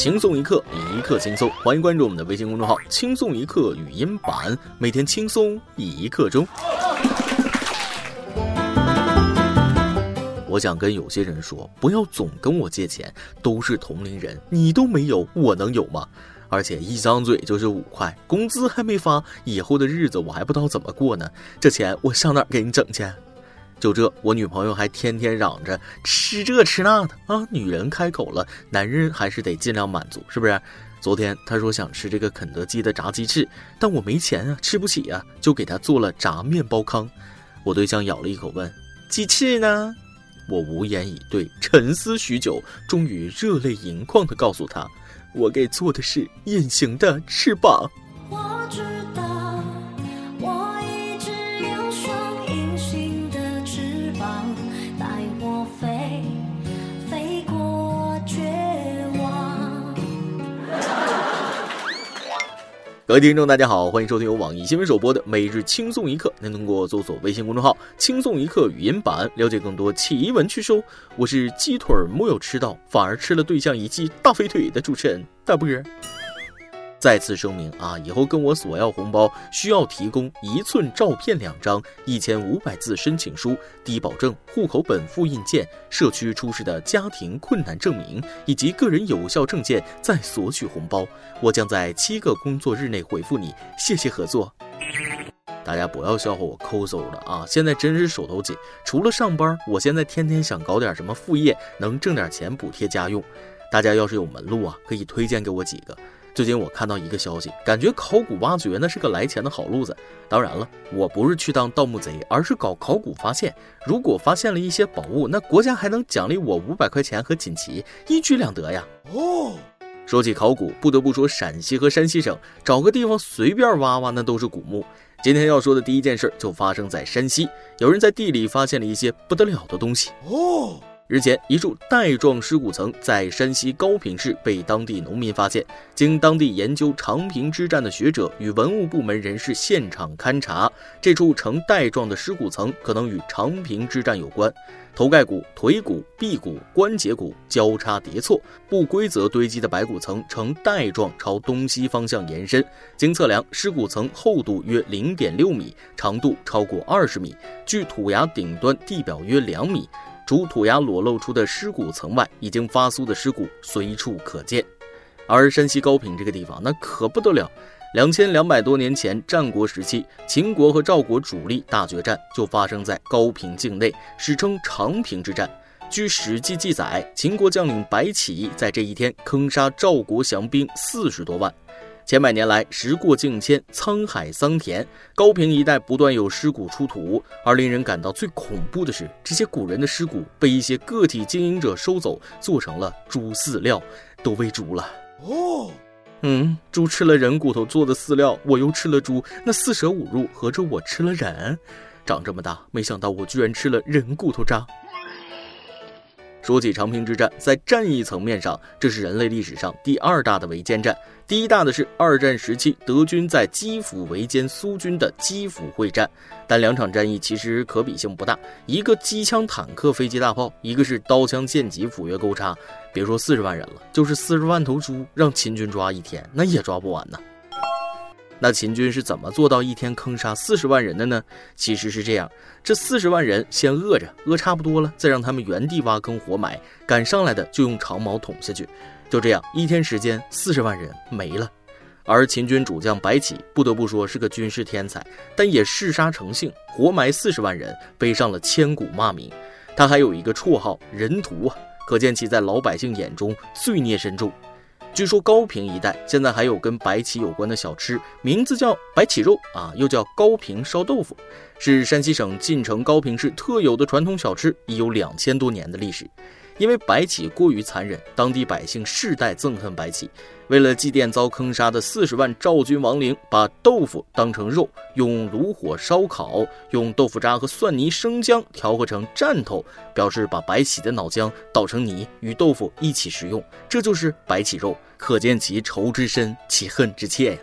轻松一刻，一刻轻松。欢迎关注我们的微信公众号“轻松一刻语音版”，每天轻松一刻钟。我想跟有些人说，不要总跟我借钱，都是同龄人，你都没有，我能有吗？而且一张嘴就是五块，工资还没发，以后的日子我还不知道怎么过呢。这钱我上哪给你整去？就这，我女朋友还天天嚷着吃这吃那的啊！女人开口了，男人还是得尽量满足，是不是？昨天她说想吃这个肯德基的炸鸡翅，但我没钱啊，吃不起啊，就给她做了炸面包糠。我对象咬了一口，问：“鸡翅呢？”我无言以对，沉思许久，终于热泪盈眶地告诉他：“我给做的是隐形的翅膀。”各位听众，大家好，欢迎收听由网易新闻首播的《每日轻松一刻》。您通过搜索微信公众号“轻松一刻”语音版了解更多奇闻趣事。我是鸡腿木有吃到，反而吃了对象一记大肥腿的主持人大波。再次声明啊，以后跟我索要红包需要提供一寸照片两张、一千五百字申请书、低保证、户口本复印件、社区出示的家庭困难证明以及个人有效证件再索取红包。我将在七个工作日内回复你，谢谢合作。大家不要笑话我抠搜的啊，现在真是手头紧，除了上班，我现在天天想搞点什么副业，能挣点钱补贴家用。大家要是有门路啊，可以推荐给我几个。最近我看到一个消息，感觉考古挖掘那是个来钱的好路子。当然了，我不是去当盗墓贼，而是搞考古发现。如果发现了一些宝物，那国家还能奖励我五百块钱和锦旗，一举两得呀！哦，说起考古，不得不说陕西和山西省，找个地方随便挖挖，那都是古墓。今天要说的第一件事就发生在山西，有人在地里发现了一些不得了的东西。哦。日前，一处带状尸骨层在山西高平市被当地农民发现。经当地研究长平之战的学者与文物部门人士现场勘查，这处呈带状的尸骨层可能与长平之战有关。头盖骨、腿骨、臂骨、关节骨交叉叠错，不规则堆积的白骨层呈带状朝东西方向延伸。经测量，尸骨层厚度约零点六米，长度超过二十米，距土崖顶端地表约两米。除土崖裸露出的尸骨层外，已经发酥的尸骨随处可见。而山西高平这个地方，那可不得了。两千两百多年前，战国时期，秦国和赵国主力大决战就发生在高平境内，史称长平之战。据《史记》记载，秦国将领白起在这一天坑杀赵国降兵四十多万。千百年来，时过境迁，沧海桑田，高平一带不断有尸骨出土。而令人感到最恐怖的是，这些古人的尸骨被一些个体经营者收走，做成了猪饲料，都喂猪了。哦，嗯，猪吃了人骨头做的饲料，我又吃了猪，那四舍五入，合着我吃了人。长这么大，没想到我居然吃了人骨头渣。说起长平之战，在战役层面上，这是人类历史上第二大的围歼战。第一大的是二战时期德军在基辅围歼苏军的基辅会战。但两场战役其实可比性不大，一个机枪、坦克、飞机、大炮，一个是刀枪剑戟、斧钺钩叉。别说四十万人了，就是四十万头猪，让秦军抓一天，那也抓不完呢。那秦军是怎么做到一天坑杀四十万人的呢？其实是这样：这四十万人先饿着，饿差不多了，再让他们原地挖坑活埋，赶上来的就用长矛捅下去。就这样，一天时间，四十万人没了。而秦军主将白起，不得不说是个军事天才，但也嗜杀成性，活埋四十万人，背上了千古骂名。他还有一个绰号“人屠”啊，可见其在老百姓眼中罪孽深重。据说高平一带现在还有跟白起有关的小吃，名字叫白起肉啊，又叫高平烧豆腐，是山西省晋城高平市特有的传统小吃，已有两千多年的历史。因为白起过于残忍，当地百姓世代憎恨白起。为了祭奠遭坑杀的四十万赵军亡灵，把豆腐当成肉，用炉火烧烤，用豆腐渣和蒜泥、生姜调和成蘸头，表示把白起的脑浆捣成泥，与豆腐一起食用。这就是白起肉，可见其仇之深，其恨之切呀。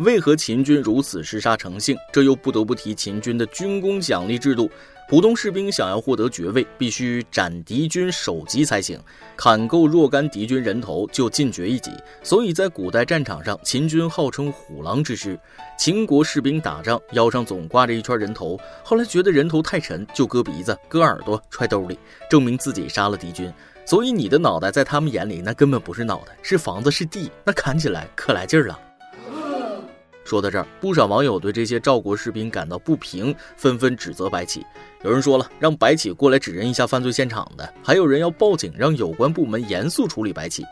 为何秦军如此嗜杀成性？这又不得不提秦军的军功奖励制度。普通士兵想要获得爵位，必须斩敌军首级才行，砍够若干敌军人头就进爵一级。所以在古代战场上，秦军号称虎狼之师。秦国士兵打仗腰上总挂着一圈人头，后来觉得人头太沉，就割鼻子、割耳朵揣兜里，证明自己杀了敌军。所以你的脑袋在他们眼里那根本不是脑袋，是房子是地，那砍起来可来劲儿了。说到这儿，不少网友对这些赵国士兵感到不平，纷纷指责白起。有人说了，让白起过来指认一下犯罪现场的；还有人要报警，让有关部门严肃处理白起。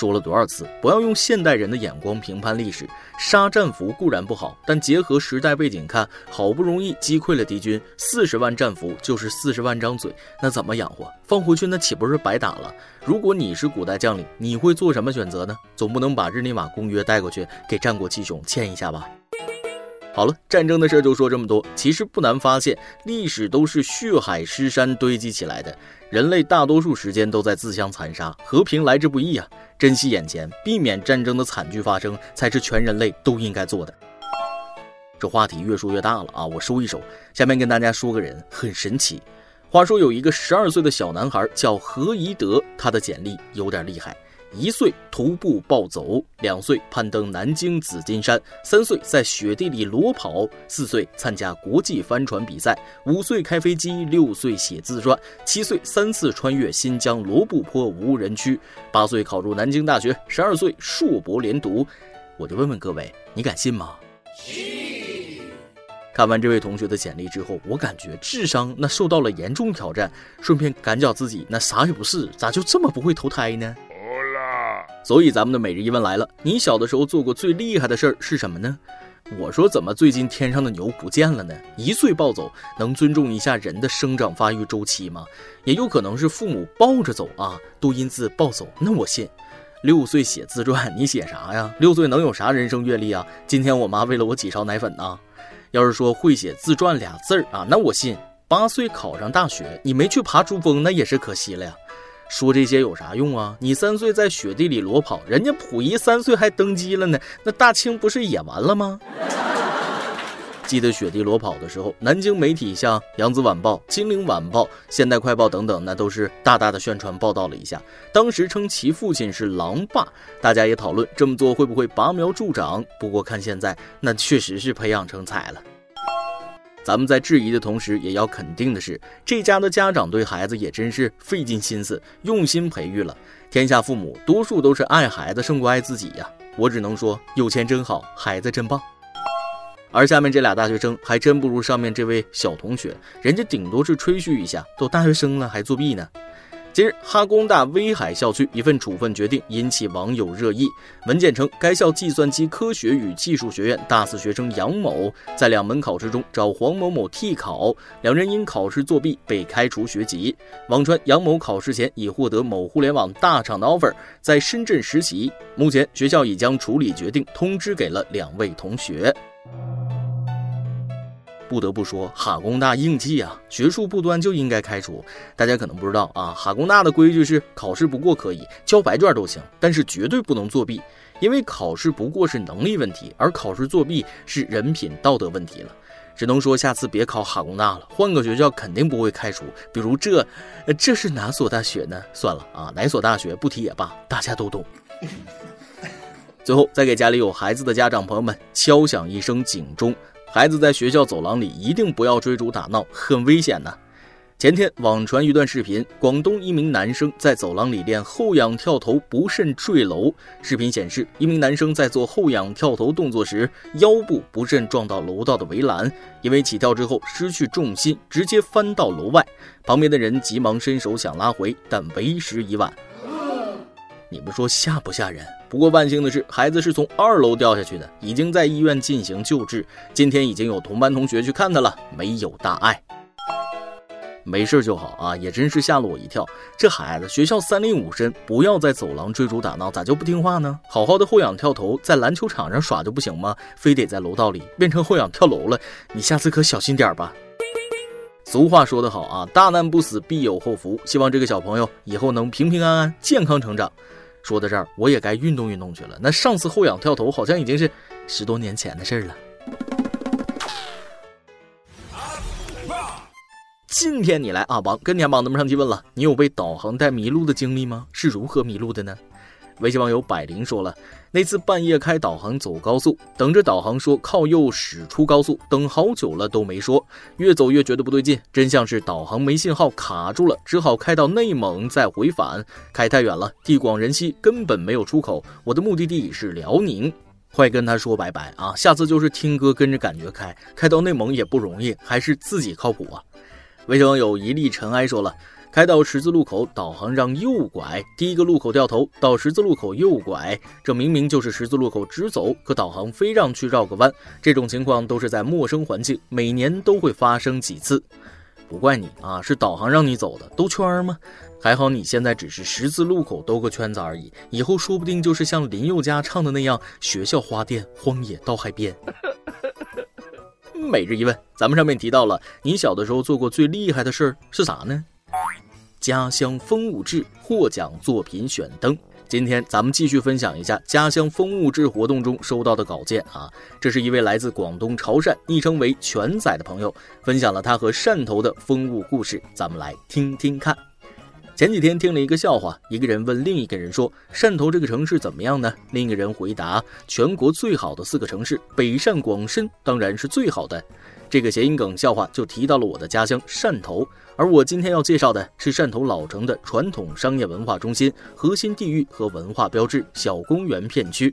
说了多少次，不要用现代人的眼光评判历史。杀战俘固然不好，但结合时代背景看，好不容易击溃了敌军，四十万战俘就是四十万张嘴，那怎么养活？放回去那岂不是白打了？如果你是古代将领，你会做什么选择呢？总不能把日内瓦公约带过去给战国七雄签一下吧？好了，战争的事就说这么多。其实不难发现，历史都是血海尸山堆积起来的。人类大多数时间都在自相残杀，和平来之不易啊！珍惜眼前，避免战争的惨剧发生，才是全人类都应该做的。这话题越说越大了啊！我收一收，下面跟大家说个人很神奇。话说有一个十二岁的小男孩叫何宜德，他的简历有点厉害。一岁徒步暴走，两岁攀登南京紫金山，三岁在雪地里裸跑，四岁参加国际帆船比赛，五岁开飞机，六岁写自传，七岁三次穿越新疆罗布泊无人区，八岁考入南京大学，十二岁硕博连读。我就问问各位，你敢信吗？看完这位同学的简历之后，我感觉智商那受到了严重挑战，顺便感觉自己那啥也不是，咋就这么不会投胎呢？所以咱们的每日一问来了：你小的时候做过最厉害的事儿是什么呢？我说怎么最近天上的牛不见了呢？一岁暴走，能尊重一下人的生长发育周期吗？也有可能是父母抱着走啊，多音字暴走，那我信。六岁写自传，你写啥呀？六岁能有啥人生阅历啊？今天我妈喂了我几勺奶粉呢？要是说会写自传俩字儿啊，那我信。八岁考上大学，你没去爬珠峰，那也是可惜了呀。说这些有啥用啊？你三岁在雪地里裸跑，人家溥仪三岁还登基了呢，那大清不是也完了吗？记得雪地裸跑的时候，南京媒体像《扬子晚报》《金陵晚报》《现代快报》等等，那都是大大的宣传报道了一下。当时称其父亲是狼爸，大家也讨论这么做会不会拔苗助长。不过看现在，那确实是培养成才了。咱们在质疑的同时，也要肯定的是，这家的家长对孩子也真是费尽心思、用心培育了。天下父母多数都是爱孩子胜过爱自己呀。我只能说，有钱真好，孩子真棒。而下面这俩大学生还真不如上面这位小同学，人家顶多是吹嘘一下，都大学生了还作弊呢。近日，哈工大威海校区一份处分决定引起网友热议。文件称，该校计算机科学与技术学院大四学生杨某在两门考试中找黄某某替考，两人因考试作弊被开除学籍。网传杨某考试前已获得某互联网大厂的 offer，在深圳实习。目前，学校已将处理决定通知给了两位同学。不得不说，哈工大硬气啊！学术不端就应该开除。大家可能不知道啊，哈工大的规矩是考试不过可以交白卷都行，但是绝对不能作弊，因为考试不过是能力问题，而考试作弊是人品道德问题了。只能说下次别考哈工大了，换个学校肯定不会开除。比如这，这是哪所大学呢？算了啊，哪所大学不提也罢，大家都懂。最后，再给家里有孩子的家长朋友们敲响一声警钟。孩子在学校走廊里一定不要追逐打闹，很危险的。前天网传一段视频，广东一名男生在走廊里练后仰跳投，不慎坠楼。视频显示，一名男生在做后仰跳投动作时，腰部不慎撞到楼道的围栏，因为起跳之后失去重心，直接翻到楼外。旁边的人急忙伸手想拉回，但为时已晚。你们说吓不吓人？不过万幸的是，孩子是从二楼掉下去的，已经在医院进行救治。今天已经有同班同学去看他了，没有大碍，没事就好啊！也真是吓了我一跳。这孩子学校三令五申，不要在走廊追逐打闹，咋就不听话呢？好好的后仰跳投，在篮球场上耍就不行吗？非得在楼道里变成后仰跳楼了？你下次可小心点吧。俗话说得好啊，大难不死必有后福。希望这个小朋友以后能平平安安、健康成长。说到这儿，我也该运动运动去了。那上次后仰跳投好像已经是十多年前的事儿了。今天你来阿榜，跟天榜咱们上期问了，你有被导航带迷路的经历吗？是如何迷路的呢？微信网友百灵说了，那次半夜开导航走高速，等着导航说靠右驶出高速，等好久了都没说，越走越觉得不对劲，真像是导航没信号卡住了，只好开到内蒙再回返，开太远了，地广人稀，根本没有出口，我的目的地是辽宁，快跟他说拜拜啊！下次就是听歌跟着感觉开，开到内蒙也不容易，还是自己靠谱啊！微信网友一粒尘埃说了。开到十字路口，导航让右拐，第一个路口掉头到十字路口右拐，这明明就是十字路口直走，可导航非让去绕个弯。这种情况都是在陌生环境，每年都会发生几次。不怪你啊，是导航让你走的，兜圈吗？还好你现在只是十字路口兜个圈子而已，以后说不定就是像林宥嘉唱的那样，学校花店，荒野到海边。每日一问，咱们上面提到了，你小的时候做过最厉害的事儿是啥呢？家乡风物志获奖作品选登。今天咱们继续分享一下家乡风物志活动中收到的稿件啊。这是一位来自广东潮汕，昵称为全仔的朋友，分享了他和汕头的风物故事。咱们来听听看。前几天听了一个笑话，一个人问另一个人说：“汕头这个城市怎么样呢？”另一个人回答：“全国最好的四个城市，北汕、广深当然是最好的。”这个谐音梗笑话就提到了我的家乡汕头，而我今天要介绍的是汕头老城的传统商业文化中心、核心地域和文化标志小公园片区。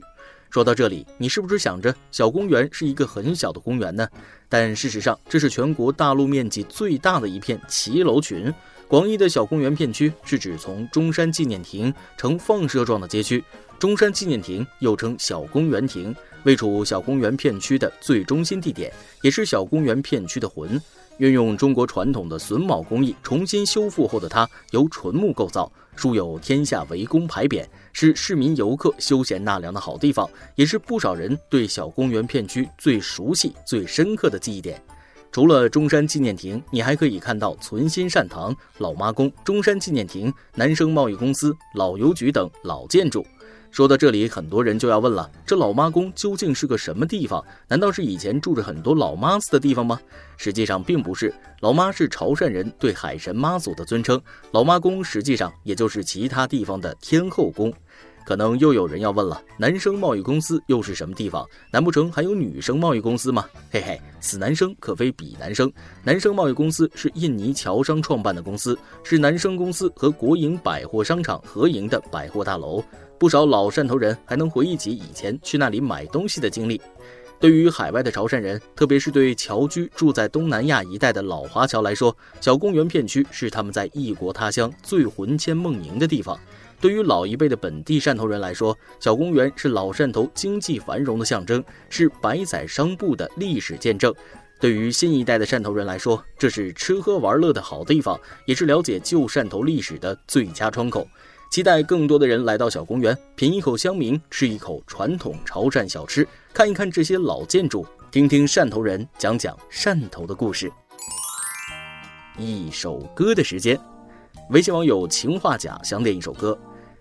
说到这里，你是不是想着小公园是一个很小的公园呢？但事实上，这是全国大陆面积最大的一片骑楼群。广义的小公园片区是指从中山纪念亭呈放射状的街区，中山纪念亭又称小公园亭。位处小公园片区的最中心地点，也是小公园片区的魂。运用中国传统的榫卯工艺重新修复后的它，由纯木构造，树有“天下为公”牌匾，是市民游客休闲纳凉的好地方，也是不少人对小公园片区最熟悉、最深刻的记忆点。除了中山纪念亭，你还可以看到存心善堂、老妈宫、中山纪念亭、南生贸易公司、老邮局等老建筑。说到这里，很多人就要问了：这老妈宫究竟是个什么地方？难道是以前住着很多老妈子的地方吗？实际上并不是，老妈是潮汕人对海神妈祖的尊称，老妈宫实际上也就是其他地方的天后宫。可能又有人要问了：男生贸易公司又是什么地方？难不成还有女生贸易公司吗？嘿嘿，此男生可非彼男生。男生贸易公司是印尼侨商创办的公司，是男生公司和国营百货商场合营的百货大楼。不少老汕头人还能回忆起以前去那里买东西的经历。对于海外的潮汕人，特别是对侨居住在东南亚一带的老华侨来说，小公园片区是他们在异国他乡最魂牵梦萦的地方。对于老一辈的本地汕头人来说，小公园是老汕头经济繁荣的象征，是百载商埠的历史见证；对于新一代的汕头人来说，这是吃喝玩乐的好地方，也是了解旧汕头历史的最佳窗口。期待更多的人来到小公园，品一口香茗，吃一口传统潮汕小吃，看一看这些老建筑，听听汕头人讲讲汕头的故事。一首歌的时间，微信网友情话甲想点一首歌。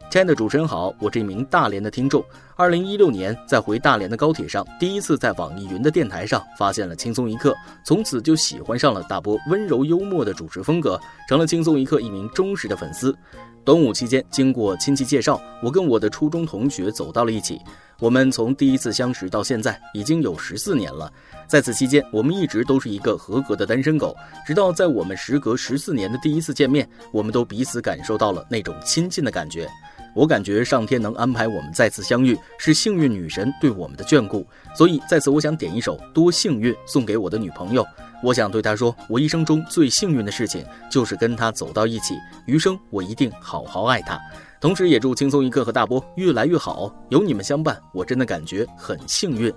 亲爱的主持人好，我是一名大连的听众。二零一六年在回大连的高铁上，第一次在网易云的电台上发现了轻松一刻，从此就喜欢上了大波温柔幽默的主持风格，成了轻松一刻一名忠实的粉丝。端午期间，经过亲戚介绍，我跟我的初中同学走到了一起。我们从第一次相识到现在已经有十四年了，在此期间，我们一直都是一个合格的单身狗。直到在我们时隔十四年的第一次见面，我们都彼此感受到了那种亲近的感觉。我感觉上天能安排我们再次相遇，是幸运女神对我们的眷顾。所以在此，我想点一首《多幸运》送给我的女朋友。我想对她说，我一生中最幸运的事情就是跟她走到一起，余生我一定好好爱她。同时，也祝轻松一刻和大波越来越好。有你们相伴，我真的感觉很幸运。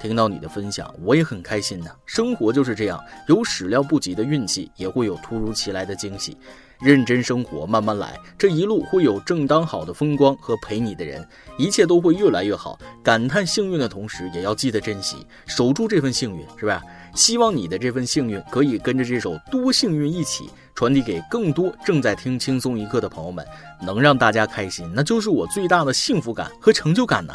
听到你的分享，我也很开心呢。生活就是这样，有始料不及的运气，也会有突如其来的惊喜。认真生活，慢慢来，这一路会有正当好的风光和陪你的人，一切都会越来越好。感叹幸运的同时，也要记得珍惜，守住这份幸运，是吧？希望你的这份幸运可以跟着这首《多幸运》一起。传递给更多正在听轻松一刻的朋友们，能让大家开心，那就是我最大的幸福感和成就感呢。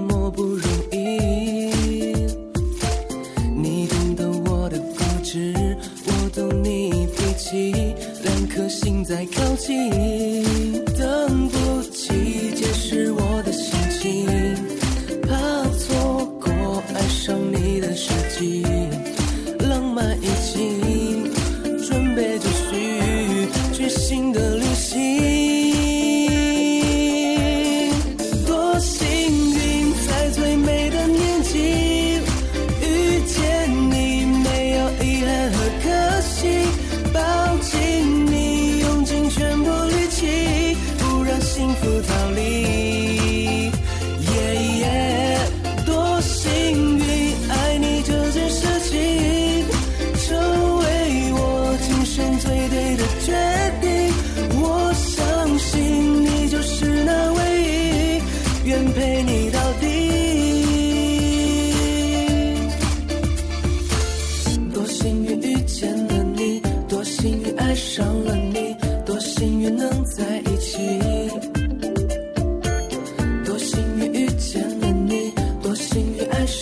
两颗心在靠近，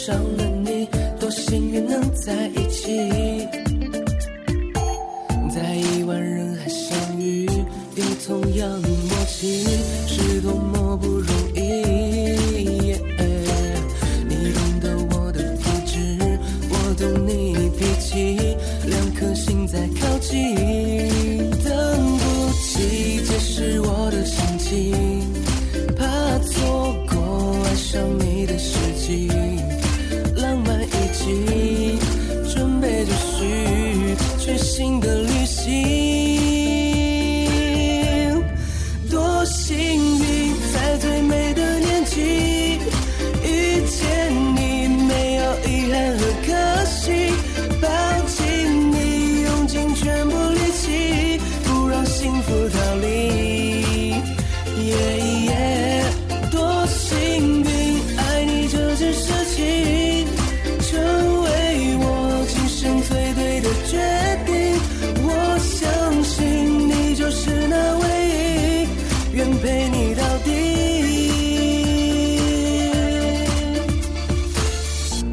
上了你，多幸运能在一起。在亿万人海相遇，有同样默契，心。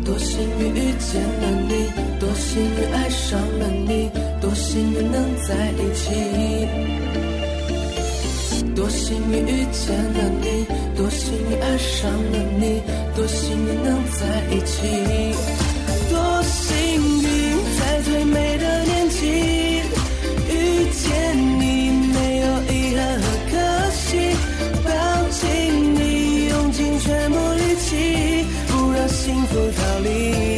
多幸运遇见了你，多幸运爱上了你，多幸运能在一起。多幸运遇见了你，多幸运爱上了你，多幸运能在一起。幸福逃离。